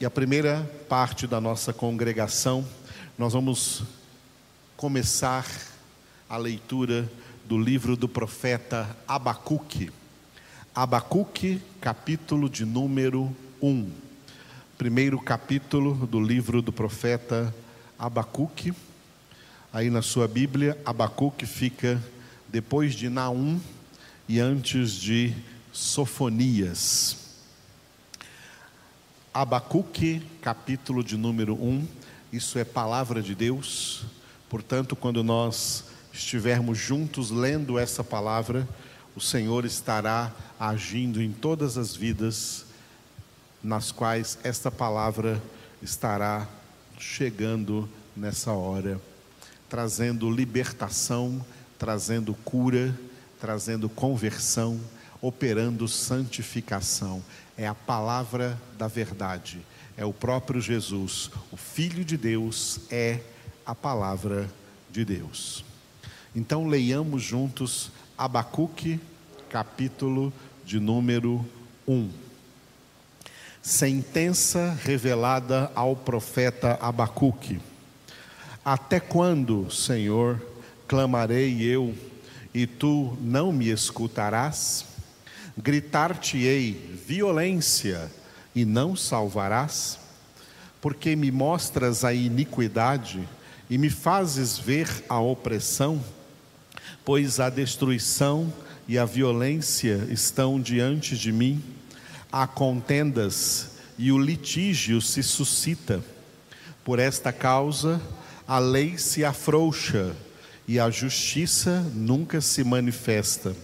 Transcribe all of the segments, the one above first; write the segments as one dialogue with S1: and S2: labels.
S1: E a primeira parte da nossa congregação, nós vamos começar a leitura do livro do profeta Abacuque. Abacuque, capítulo de número 1. Primeiro capítulo do livro do profeta Abacuque. Aí na sua Bíblia, Abacuque fica depois de Naum e antes de Sofonias. Abacuque, capítulo de número 1, isso é palavra de Deus, portanto, quando nós estivermos juntos lendo essa palavra, o Senhor estará agindo em todas as vidas nas quais esta palavra estará chegando nessa hora, trazendo libertação, trazendo cura, trazendo conversão, operando santificação é a palavra da verdade, é o próprio Jesus, o Filho de Deus é a palavra de Deus. Então leiamos juntos Abacuque, capítulo de número 1. Sentença revelada ao profeta Abacuque. Até quando, Senhor, clamarei eu e tu não me escutarás? Gritar-te-ei violência e não salvarás? Porque me mostras a iniquidade e me fazes ver a opressão? Pois a destruição e a violência estão diante de mim, há contendas e o litígio se suscita. Por esta causa, a lei se afrouxa e a justiça nunca se manifesta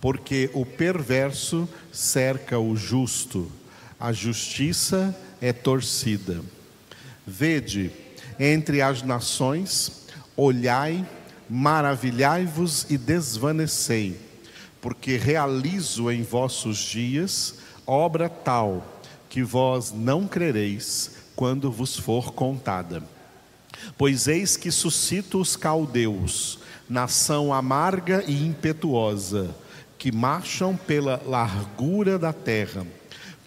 S1: porque o perverso cerca o justo, a justiça é torcida. Vede, entre as nações, olhai, maravilhai-vos e desvanecei, porque realizo em vossos dias obra tal que vós não crereis quando vos for contada. Pois eis que suscito os caldeus, nação amarga e impetuosa, que marcham pela largura da terra,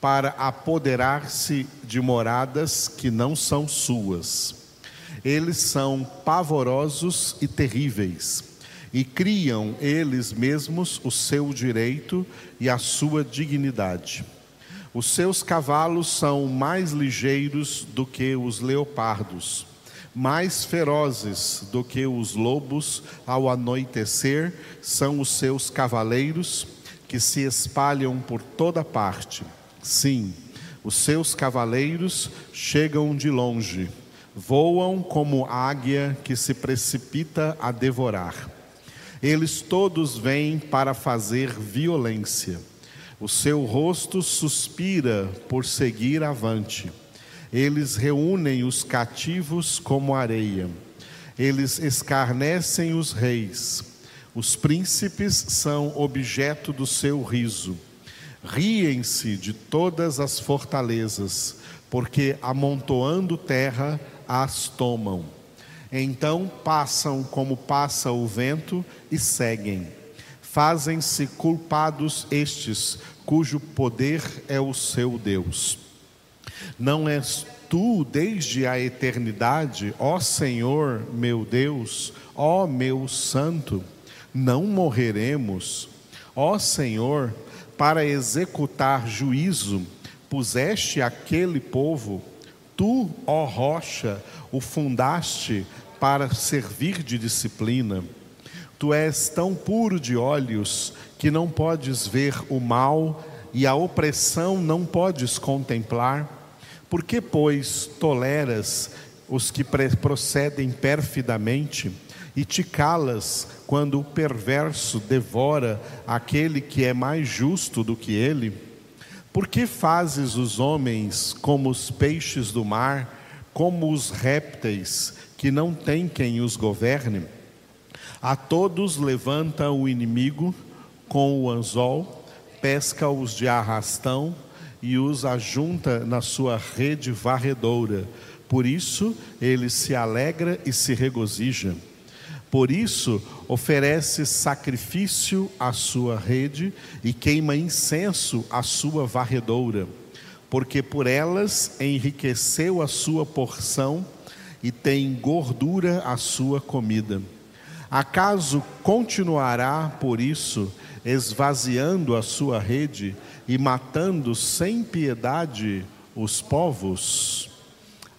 S1: para apoderar-se de moradas que não são suas. Eles são pavorosos e terríveis, e criam eles mesmos o seu direito e a sua dignidade. Os seus cavalos são mais ligeiros do que os leopardos mais ferozes do que os lobos ao anoitecer são os seus cavaleiros que se espalham por toda parte. Sim, os seus cavaleiros chegam de longe, voam como águia que se precipita a devorar. Eles todos vêm para fazer violência. O seu rosto suspira por seguir avante eles reúnem os cativos como areia. Eles escarnecem os reis. Os príncipes são objeto do seu riso. Riem-se de todas as fortalezas, porque amontoando terra as tomam. Então passam como passa o vento e seguem. Fazem-se culpados estes, cujo poder é o seu Deus. Não és tu desde a eternidade, ó Senhor meu Deus, ó meu Santo, não morreremos. Ó Senhor, para executar juízo, puseste aquele povo, tu, ó rocha, o fundaste para servir de disciplina. Tu és tão puro de olhos que não podes ver o mal e a opressão não podes contemplar. Por que, pois, toleras os que procedem perfidamente e te calas quando o perverso devora aquele que é mais justo do que ele? Por que fazes os homens como os peixes do mar, como os répteis que não tem quem os governe? A todos levanta o inimigo com o anzol, pesca-os de arrastão, e os ajunta na sua rede varredoura. Por isso ele se alegra e se regozija. Por isso oferece sacrifício à sua rede e queima incenso à sua varredoura. porque por elas enriqueceu a sua porção e tem gordura a sua comida. Acaso continuará, por isso, esvaziando a sua rede e matando sem piedade os povos?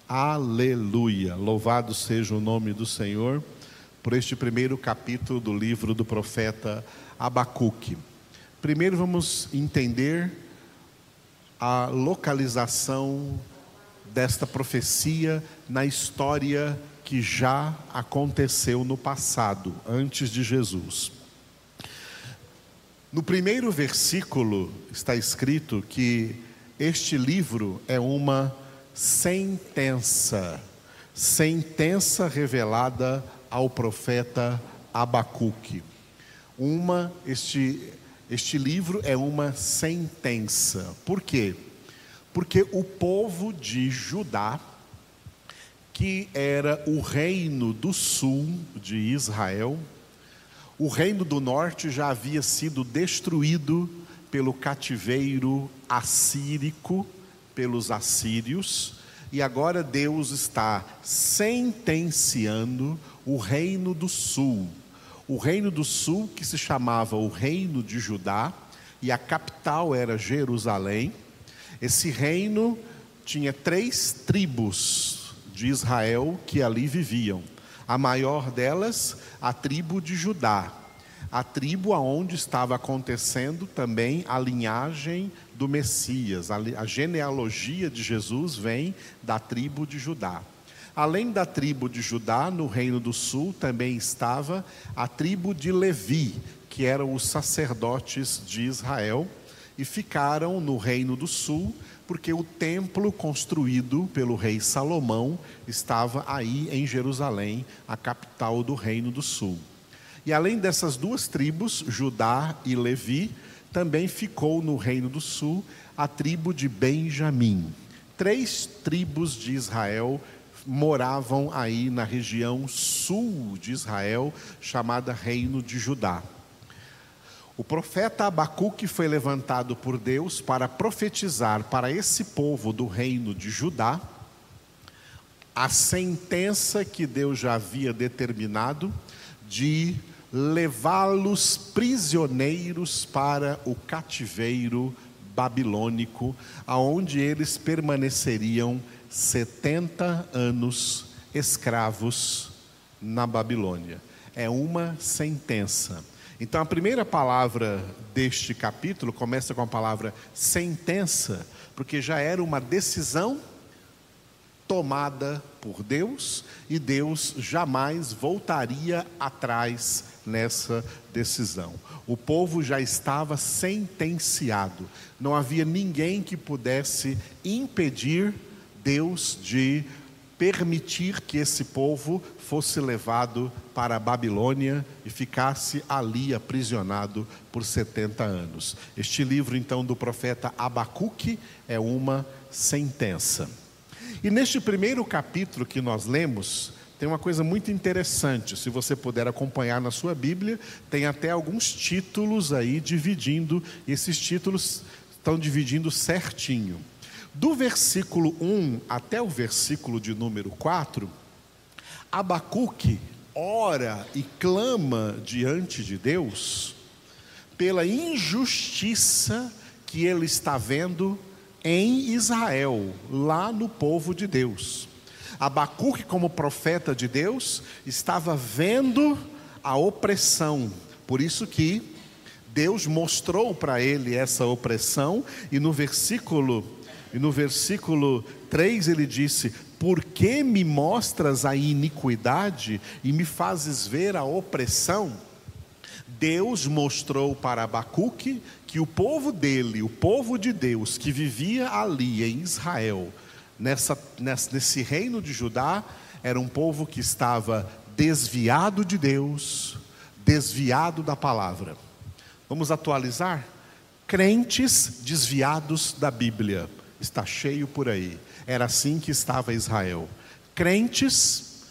S1: Aleluia! Louvado seja o nome do Senhor por este primeiro capítulo do livro do profeta Abacuque. Primeiro vamos entender a localização desta profecia na história que já aconteceu no passado, antes de Jesus. No primeiro versículo está escrito que este livro é uma sentença, sentença revelada ao profeta Abacuque. Uma este este livro é uma sentença. Por quê? Porque o povo de Judá, que era o reino do sul de Israel, o reino do norte já havia sido destruído pelo cativeiro assírico, pelos assírios, e agora Deus está sentenciando o reino do sul. O reino do sul, que se chamava o Reino de Judá, e a capital era Jerusalém, esse reino tinha três tribos de Israel que ali viviam. A maior delas, a tribo de Judá, a tribo aonde estava acontecendo também a linhagem do Messias, a, genealogia de Jesus vem da tribo de Judá. Além da tribo de Judá, no reino do sul também estava a tribo de Levi, que eram os sacerdotes de Israel e ficaram no Reino do Sul, porque o templo construído pelo rei Salomão estava aí em Jerusalém, a capital do Reino do Sul. E além dessas duas tribos, Judá e Levi, também ficou no Reino do Sul a tribo de Benjamim. Três tribos de Israel moravam aí na região sul de Israel, chamada Reino de Judá. O profeta Abacuque foi levantado por Deus para profetizar para esse povo do reino de Judá a sentença que Deus já havia determinado de levá-los prisioneiros para o cativeiro babilônico, aonde eles permaneceriam 70 anos escravos na Babilônia. É uma sentença. Então, a primeira palavra deste capítulo começa com a palavra sentença, porque já era uma decisão tomada por Deus e Deus jamais voltaria atrás nessa decisão. O povo já estava sentenciado, não havia ninguém que pudesse impedir Deus de permitir que esse povo fosse levado para a Babilônia e ficasse ali aprisionado por 70 anos. Este livro, então, do profeta Abacuque é uma sentença. E neste primeiro capítulo que nós lemos, tem uma coisa muito interessante, se você puder acompanhar na sua Bíblia, tem até alguns títulos aí dividindo, e esses títulos estão dividindo certinho. Do versículo 1 até o versículo de número 4, Abacuque ora e clama diante de Deus pela injustiça que ele está vendo em Israel, lá no povo de Deus. Abacuque, como profeta de Deus, estava vendo a opressão, por isso que Deus mostrou para ele essa opressão, e no versículo e no versículo 3 ele disse: Por que me mostras a iniquidade e me fazes ver a opressão? Deus mostrou para Abacuque que o povo dele, o povo de Deus que vivia ali em Israel, nessa, nesse reino de Judá, era um povo que estava desviado de Deus, desviado da palavra. Vamos atualizar? Crentes desviados da Bíblia está cheio por aí. Era assim que estava Israel. Crentes,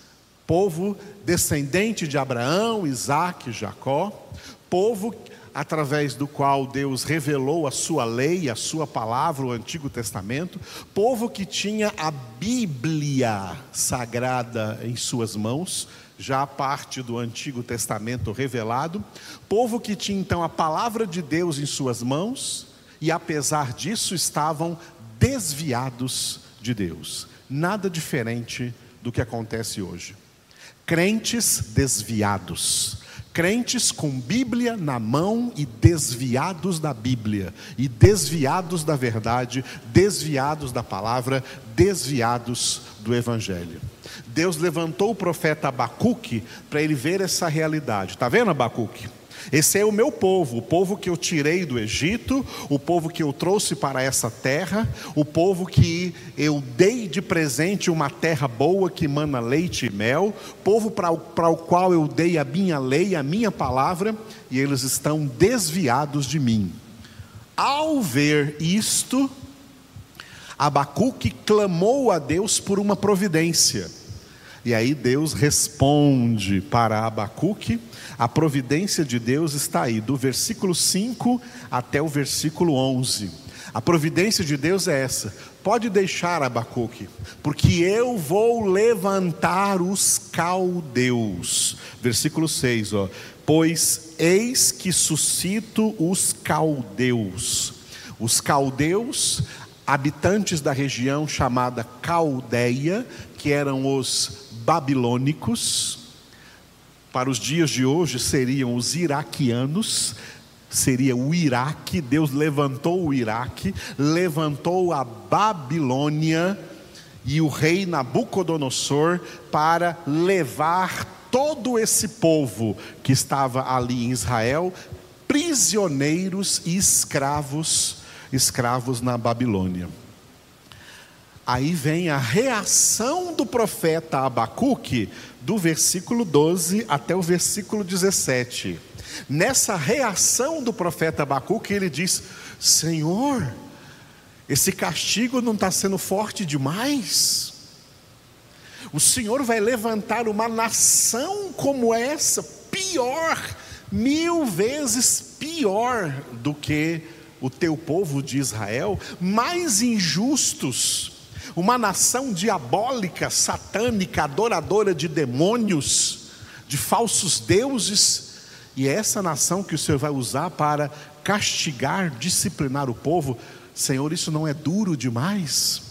S1: povo descendente de Abraão, Isaac, Jacó, povo através do qual Deus revelou a sua lei, a sua palavra, o Antigo Testamento, povo que tinha a Bíblia sagrada em suas mãos, já a parte do Antigo Testamento revelado, povo que tinha então a palavra de Deus em suas mãos e apesar disso estavam desviados de Deus. Nada diferente do que acontece hoje. Crentes desviados Crentes com Bíblia na mão e desviados da Bíblia, e desviados da verdade, desviados da palavra, desviados do Evangelho. Deus levantou o profeta Abacuque para ele ver essa realidade. Está vendo, Abacuque? Esse é o meu povo, o povo que eu tirei do Egito, o povo que eu trouxe para essa terra, o povo que eu dei de presente uma terra boa que mana leite e mel, povo para o, para o qual eu dei a minha lei, a minha palavra, e eles estão desviados de mim. Ao ver isto, Abacuque clamou a Deus por uma providência. E aí Deus responde para Abacuque a providência de Deus está aí, do versículo 5 até o versículo 11. A providência de Deus é essa: pode deixar Abacuque, porque eu vou levantar os caldeus. Versículo 6, ó. Pois eis que suscito os caldeus. Os caldeus, habitantes da região chamada Caldeia, que eram os babilônicos, para os dias de hoje seriam os iraquianos, seria o Iraque, Deus levantou o Iraque, levantou a Babilônia e o rei Nabucodonosor para levar todo esse povo que estava ali em Israel, prisioneiros e escravos, escravos na Babilônia. Aí vem a reação do profeta Abacuque, do versículo 12 até o versículo 17. Nessa reação do profeta Abacuque, ele diz: Senhor, esse castigo não está sendo forte demais? O Senhor vai levantar uma nação como essa, pior, mil vezes pior do que o teu povo de Israel, mais injustos, uma nação diabólica, satânica, adoradora de demônios, de falsos deuses, e é essa nação que o Senhor vai usar para castigar, disciplinar o povo. Senhor, isso não é duro demais?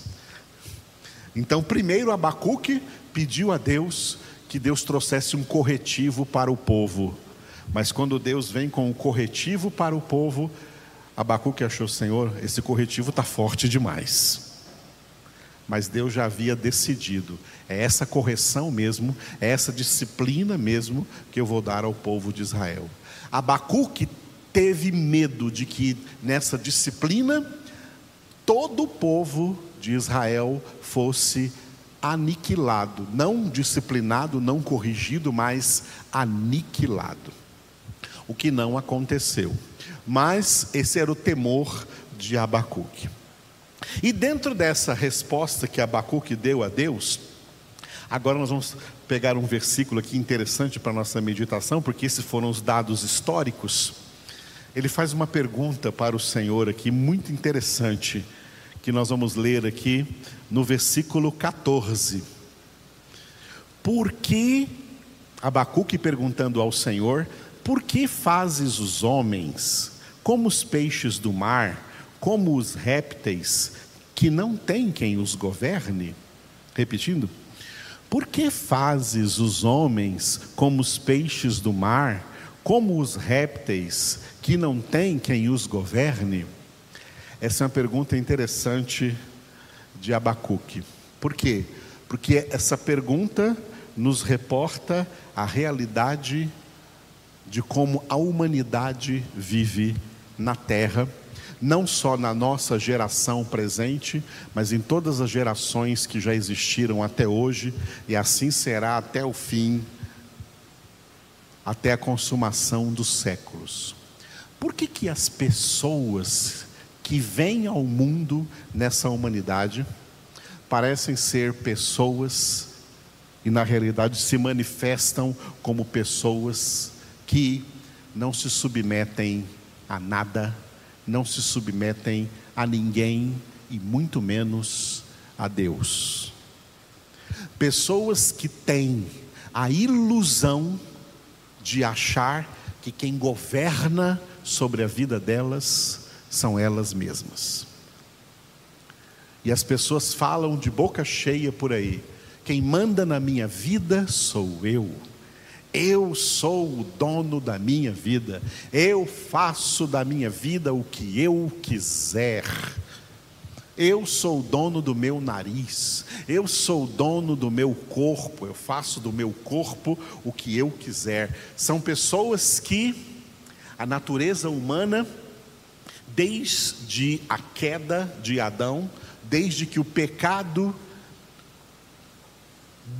S1: Então, primeiro Abacuque pediu a Deus que Deus trouxesse um corretivo para o povo. Mas quando Deus vem com o corretivo para o povo, Abacuque achou, Senhor, esse corretivo está forte demais mas Deus já havia decidido. É essa correção mesmo, é essa disciplina mesmo que eu vou dar ao povo de Israel. Abacuque teve medo de que nessa disciplina todo o povo de Israel fosse aniquilado, não disciplinado, não corrigido, mas aniquilado. O que não aconteceu. Mas esse era o temor de Abacuque. E dentro dessa resposta que Abacuque deu a Deus, agora nós vamos pegar um versículo aqui interessante para a nossa meditação, porque esses foram os dados históricos. Ele faz uma pergunta para o Senhor aqui, muito interessante, que nós vamos ler aqui no versículo 14. Por que, Abacuque perguntando ao Senhor, por que fazes os homens como os peixes do mar? Como os répteis que não têm quem os governe. Repetindo, por que fazes os homens como os peixes do mar, como os répteis que não têm quem os governe? Essa é uma pergunta interessante de Abacuque. Por quê? Porque essa pergunta nos reporta a realidade de como a humanidade vive na terra não só na nossa geração presente, mas em todas as gerações que já existiram até hoje, e assim será até o fim, até a consumação dos séculos. Por que, que as pessoas que vêm ao mundo nessa humanidade parecem ser pessoas e na realidade se manifestam como pessoas que não se submetem a nada, não se submetem a ninguém e muito menos a Deus. Pessoas que têm a ilusão de achar que quem governa sobre a vida delas são elas mesmas. E as pessoas falam de boca cheia por aí: quem manda na minha vida sou eu. Eu sou o dono da minha vida. Eu faço da minha vida o que eu quiser. Eu sou o dono do meu nariz. Eu sou o dono do meu corpo. Eu faço do meu corpo o que eu quiser. São pessoas que a natureza humana, desde a queda de Adão, desde que o pecado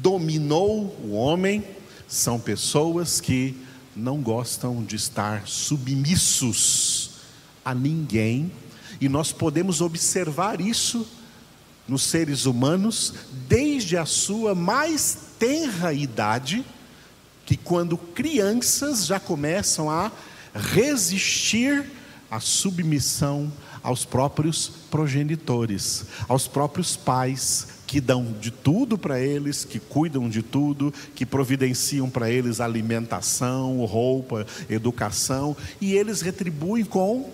S1: dominou o homem, são pessoas que não gostam de estar submissos a ninguém, e nós podemos observar isso nos seres humanos desde a sua mais tenra idade, que quando crianças já começam a resistir à submissão aos próprios progenitores, aos próprios pais que dão de tudo para eles, que cuidam de tudo, que providenciam para eles alimentação, roupa, educação, e eles retribuem com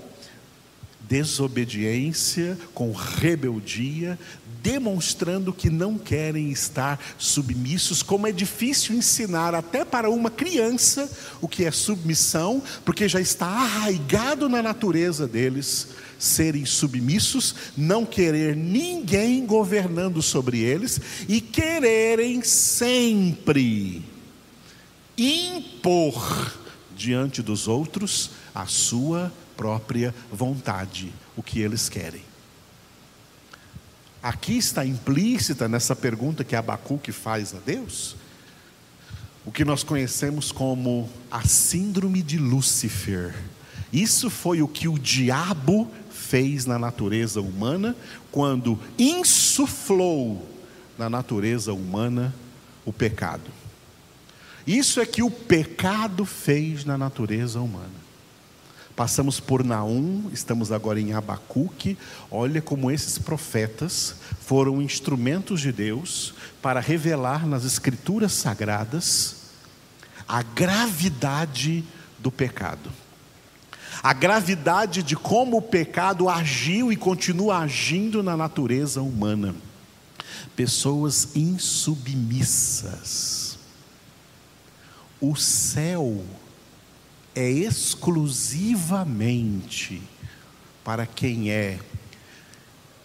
S1: desobediência, com rebeldia, demonstrando que não querem estar submissos, como é difícil ensinar até para uma criança o que é submissão, porque já está arraigado na natureza deles serem submissos, não querer ninguém governando sobre eles e quererem sempre impor diante dos outros a sua própria vontade, o que eles querem. Aqui está implícita nessa pergunta que Abacuque faz a Deus, o que nós conhecemos como a síndrome de Lúcifer. Isso foi o que o diabo fez na natureza humana quando insuflou na natureza humana o pecado. Isso é que o pecado fez na natureza humana. Passamos por Naum, estamos agora em Abacuque. Olha como esses profetas foram instrumentos de Deus para revelar nas escrituras sagradas a gravidade do pecado. A gravidade de como o pecado agiu e continua agindo na natureza humana. Pessoas insubmissas. O céu é exclusivamente para quem é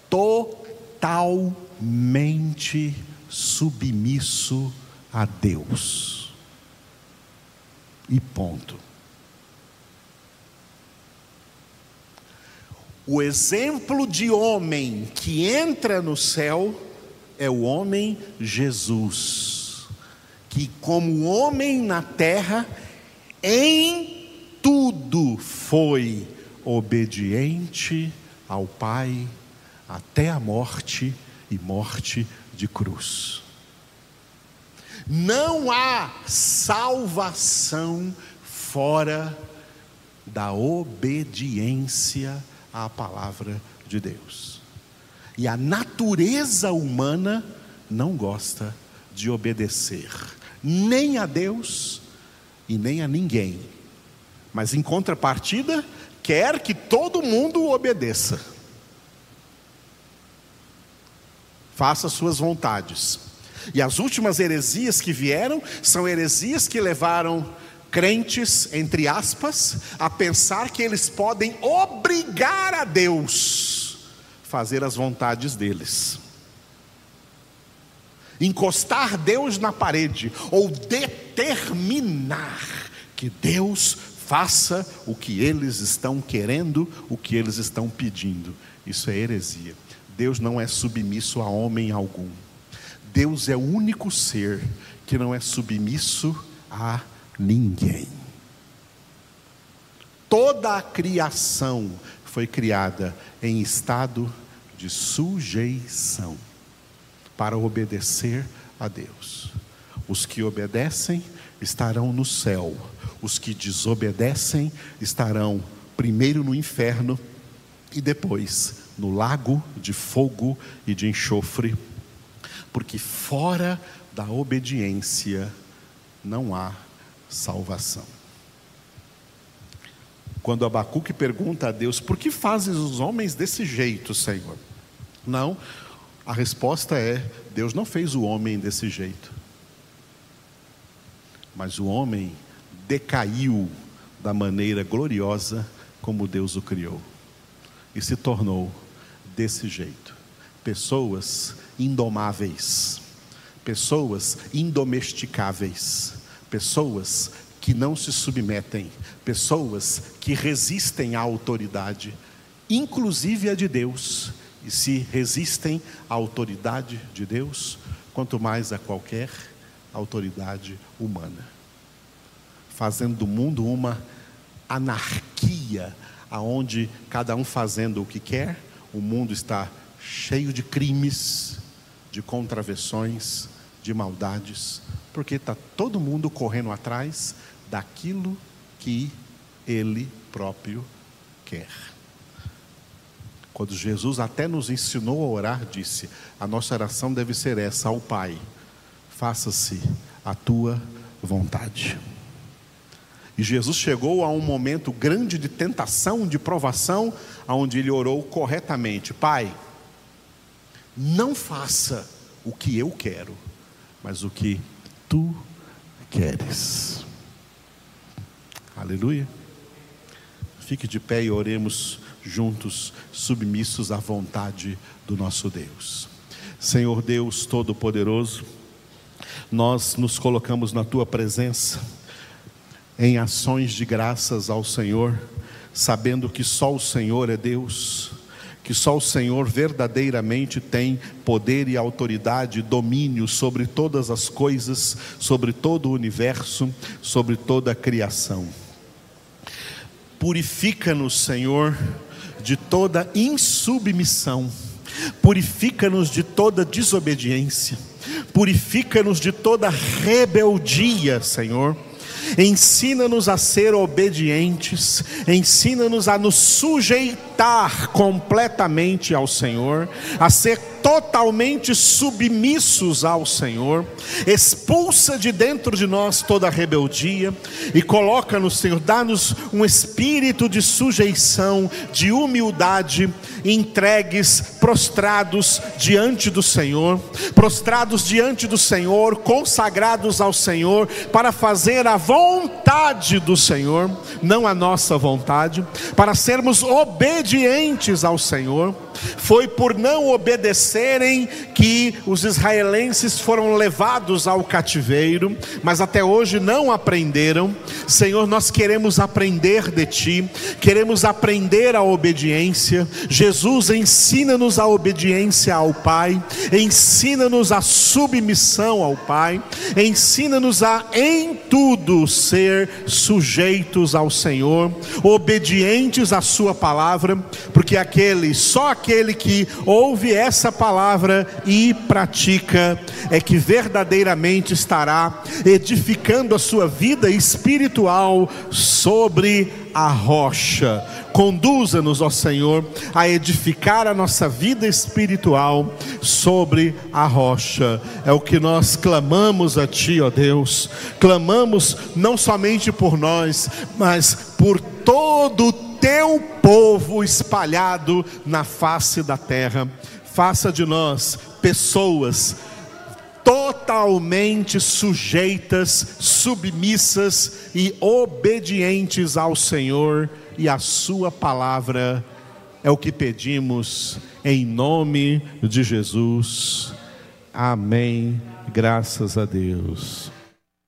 S1: totalmente submisso a Deus. E ponto. O exemplo de homem que entra no céu é o homem Jesus, que, como homem na terra, em tudo foi obediente ao Pai até a morte e morte de cruz. Não há salvação fora da obediência à palavra de Deus. E a natureza humana não gosta de obedecer, nem a Deus e nem a ninguém mas em contrapartida, quer que todo mundo obedeça. Faça suas vontades. E as últimas heresias que vieram são heresias que levaram crentes, entre aspas, a pensar que eles podem obrigar a Deus a fazer as vontades deles. Encostar Deus na parede ou determinar que Deus faça o que eles estão querendo, o que eles estão pedindo. Isso é heresia. Deus não é submisso a homem algum. Deus é o único ser que não é submisso a ninguém. Toda a criação foi criada em estado de sujeição para obedecer a Deus. Os que obedecem estarão no céu os que desobedecem estarão primeiro no inferno e depois no lago de fogo e de enxofre, porque fora da obediência não há salvação. Quando Abacuque pergunta a Deus: Por que fazes os homens desse jeito, Senhor? Não, a resposta é: Deus não fez o homem desse jeito. Mas o homem decaiu da maneira gloriosa como Deus o criou e se tornou desse jeito. Pessoas indomáveis, pessoas indomesticáveis, pessoas que não se submetem, pessoas que resistem à autoridade, inclusive a de Deus, e se resistem à autoridade de Deus, quanto mais a qualquer autoridade humana, fazendo do mundo uma anarquia, aonde cada um fazendo o que quer, o mundo está cheio de crimes, de contravenções, de maldades, porque está todo mundo correndo atrás daquilo que ele próprio quer. Quando Jesus até nos ensinou a orar, disse: a nossa oração deve ser essa ao Pai: faça-se a tua vontade. E Jesus chegou a um momento grande de tentação, de provação, onde ele orou corretamente: Pai, não faça o que eu quero, mas o que tu queres. Aleluia. Fique de pé e oremos juntos, submissos à vontade do nosso Deus. Senhor Deus Todo-Poderoso, nós nos colocamos na tua presença em ações de graças ao Senhor, sabendo que só o Senhor é Deus que só o Senhor verdadeiramente tem poder e autoridade, domínio sobre todas as coisas, sobre todo o universo, sobre toda a criação. Purifica-nos, Senhor, de toda insubmissão, purifica-nos de toda desobediência, purifica-nos de toda rebeldia, Senhor. Ensina-nos a ser obedientes, ensina-nos a nos sujeitar completamente ao Senhor, a ser totalmente submissos ao Senhor, expulsa de dentro de nós toda a rebeldia e coloca-nos, Senhor, dá-nos um espírito de sujeição, de humildade, entregues, prostrados diante do Senhor, prostrados diante do Senhor, consagrados ao Senhor, para fazer a vontade do Senhor, não a nossa vontade, para sermos obedientes ao Senhor. Foi por não obedecerem que os israelenses foram levados ao cativeiro, mas até hoje não aprenderam. Senhor, nós queremos aprender de Ti, queremos aprender a obediência. Jesus, ensina-nos a obediência ao Pai, ensina-nos a submissão ao Pai, ensina-nos a em tudo ser sujeitos ao Senhor, obedientes à Sua palavra, porque aquele, só aquele que ouve essa palavra e pratica, é que verdadeiramente estará edificando a sua vida espiritual sobre a rocha. Conduza-nos, ó Senhor, a edificar a nossa vida espiritual sobre a rocha. É o que nós clamamos a Ti, ó Deus. Clamamos não somente por nós, mas por todo o Teu povo espalhado na face da terra. Faça de nós pessoas totalmente sujeitas, submissas e obedientes ao Senhor e à Sua palavra. É o que pedimos em nome de Jesus. Amém. Graças a Deus.